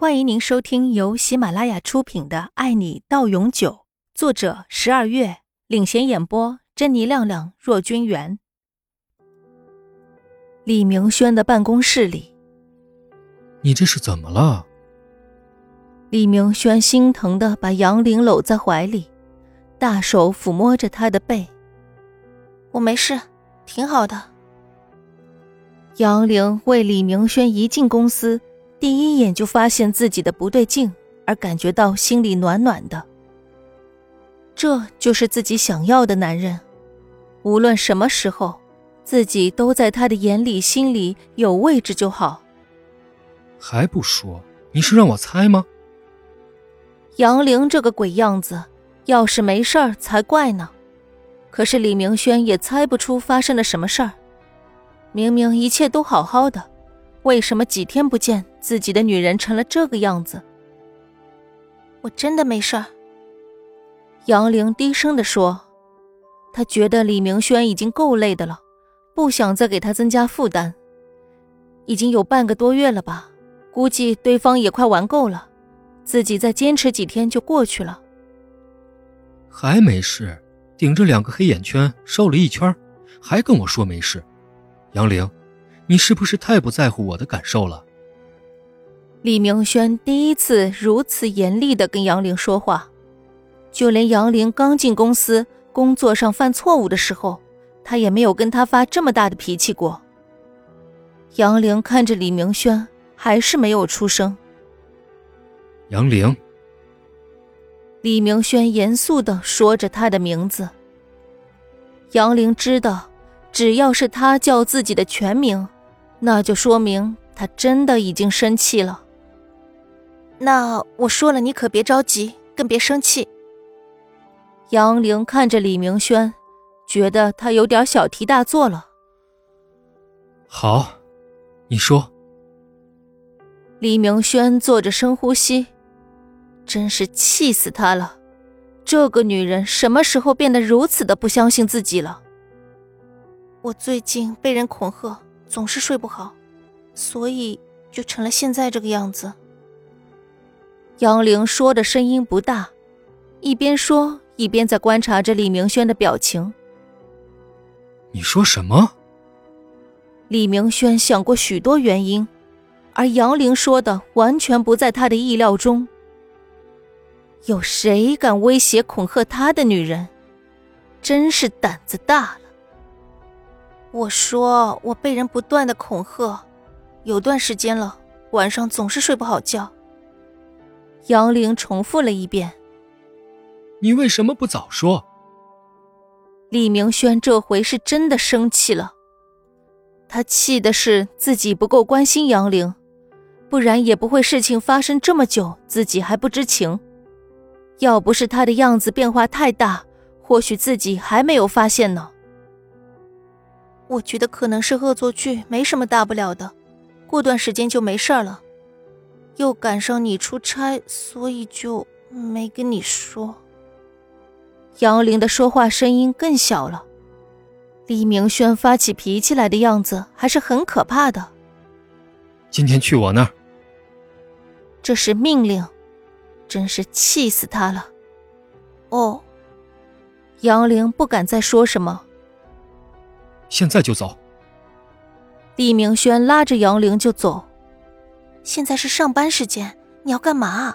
欢迎您收听由喜马拉雅出品的《爱你到永久》，作者十二月领衔演播，珍妮、亮亮、若君元。李明轩的办公室里，你这是怎么了？李明轩心疼的把杨玲搂在怀里，大手抚摸着她的背。我没事，挺好的。杨玲为李明轩一进公司。第一眼就发现自己的不对劲，而感觉到心里暖暖的。这就是自己想要的男人，无论什么时候，自己都在他的眼里、心里有位置就好。还不说，你是让我猜吗？杨玲这个鬼样子，要是没事儿才怪呢。可是李明轩也猜不出发生了什么事儿，明明一切都好好的。为什么几天不见，自己的女人成了这个样子？我真的没事。杨玲低声的说：“她觉得李明轩已经够累的了，不想再给他增加负担。已经有半个多月了吧，估计对方也快玩够了，自己再坚持几天就过去了。”还没事，顶着两个黑眼圈瘦了一圈，还跟我说没事，杨玲。你是不是太不在乎我的感受了？李明轩第一次如此严厉的跟杨玲说话，就连杨玲刚进公司、工作上犯错误的时候，他也没有跟他发这么大的脾气过。杨玲看着李明轩，还是没有出声。杨玲，李明轩严肃的说着他的名字。杨玲知道，只要是他叫自己的全名。那就说明他真的已经生气了。那我说了，你可别着急，更别生气。杨玲看着李明轩，觉得他有点小题大做了。好，你说。李明轩做着深呼吸，真是气死他了！这个女人什么时候变得如此的不相信自己了？我最近被人恐吓。总是睡不好，所以就成了现在这个样子。杨玲说的声音不大，一边说一边在观察着李明轩的表情。你说什么？李明轩想过许多原因，而杨玲说的完全不在他的意料中。有谁敢威胁恐吓他的女人？真是胆子大了。我说我被人不断的恐吓，有段时间了，晚上总是睡不好觉。杨玲重复了一遍：“你为什么不早说？”李明轩这回是真的生气了，他气的是自己不够关心杨玲，不然也不会事情发生这么久，自己还不知情。要不是他的样子变化太大，或许自己还没有发现呢。我觉得可能是恶作剧，没什么大不了的，过段时间就没事了。又赶上你出差，所以就没跟你说。杨玲的说话声音更小了。李明轩发起脾气来的样子还是很可怕的。今天去我那儿。这是命令，真是气死他了。哦，杨玲不敢再说什么。现在就走。李明轩拉着杨玲就走。现在是上班时间，你要干嘛？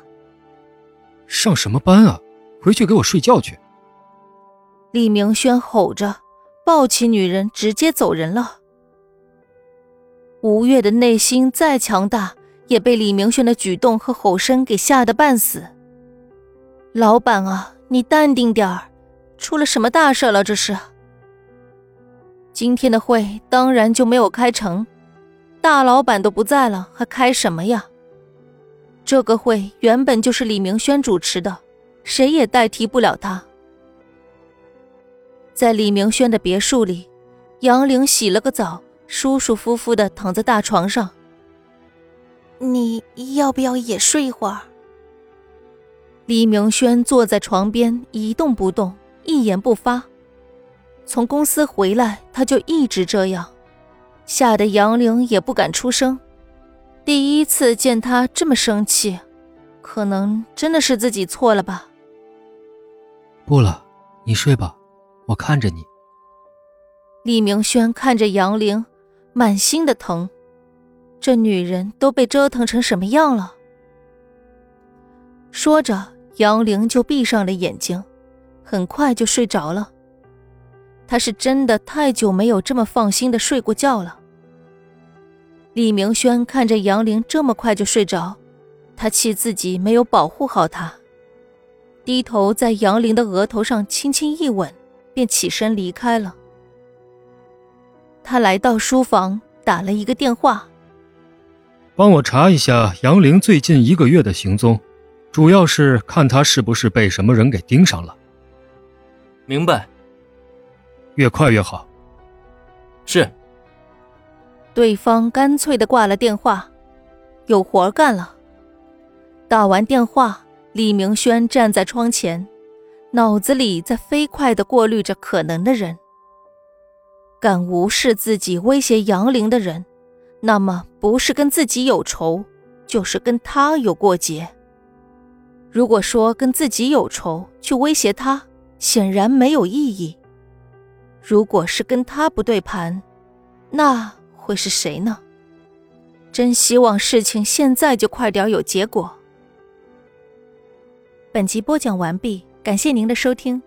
上什么班啊？回去给我睡觉去。李明轩吼着，抱起女人直接走人了。吴越的内心再强大，也被李明轩的举动和吼声给吓得半死。老板啊，你淡定点儿，出了什么大事了？这是。今天的会当然就没有开成，大老板都不在了，还开什么呀？这个会原本就是李明轩主持的，谁也代替不了他。在李明轩的别墅里，杨玲洗了个澡，舒舒服服的躺在大床上。你要不要也睡一会儿？李明轩坐在床边一动不动，一言不发。从公司回来，他就一直这样，吓得杨玲也不敢出声。第一次见他这么生气，可能真的是自己错了吧。不了，你睡吧，我看着你。李明轩看着杨玲，满心的疼，这女人都被折腾成什么样了？说着，杨玲就闭上了眼睛，很快就睡着了。她是真的太久没有这么放心的睡过觉了。李明轩看着杨玲这么快就睡着，他气自己没有保护好她，低头在杨玲的额头上轻轻一吻，便起身离开了。他来到书房，打了一个电话：“帮我查一下杨玲最近一个月的行踪，主要是看她是不是被什么人给盯上了。”“明白。”“越快越好。”“是。”对方干脆的挂了电话，有活干了。打完电话，李明轩站在窗前，脑子里在飞快的过滤着可能的人。敢无视自己威胁杨凌的人，那么不是跟自己有仇，就是跟他有过节。如果说跟自己有仇去威胁他，显然没有意义。如果是跟他不对盘，那……会是谁呢？真希望事情现在就快点有结果。本集播讲完毕，感谢您的收听。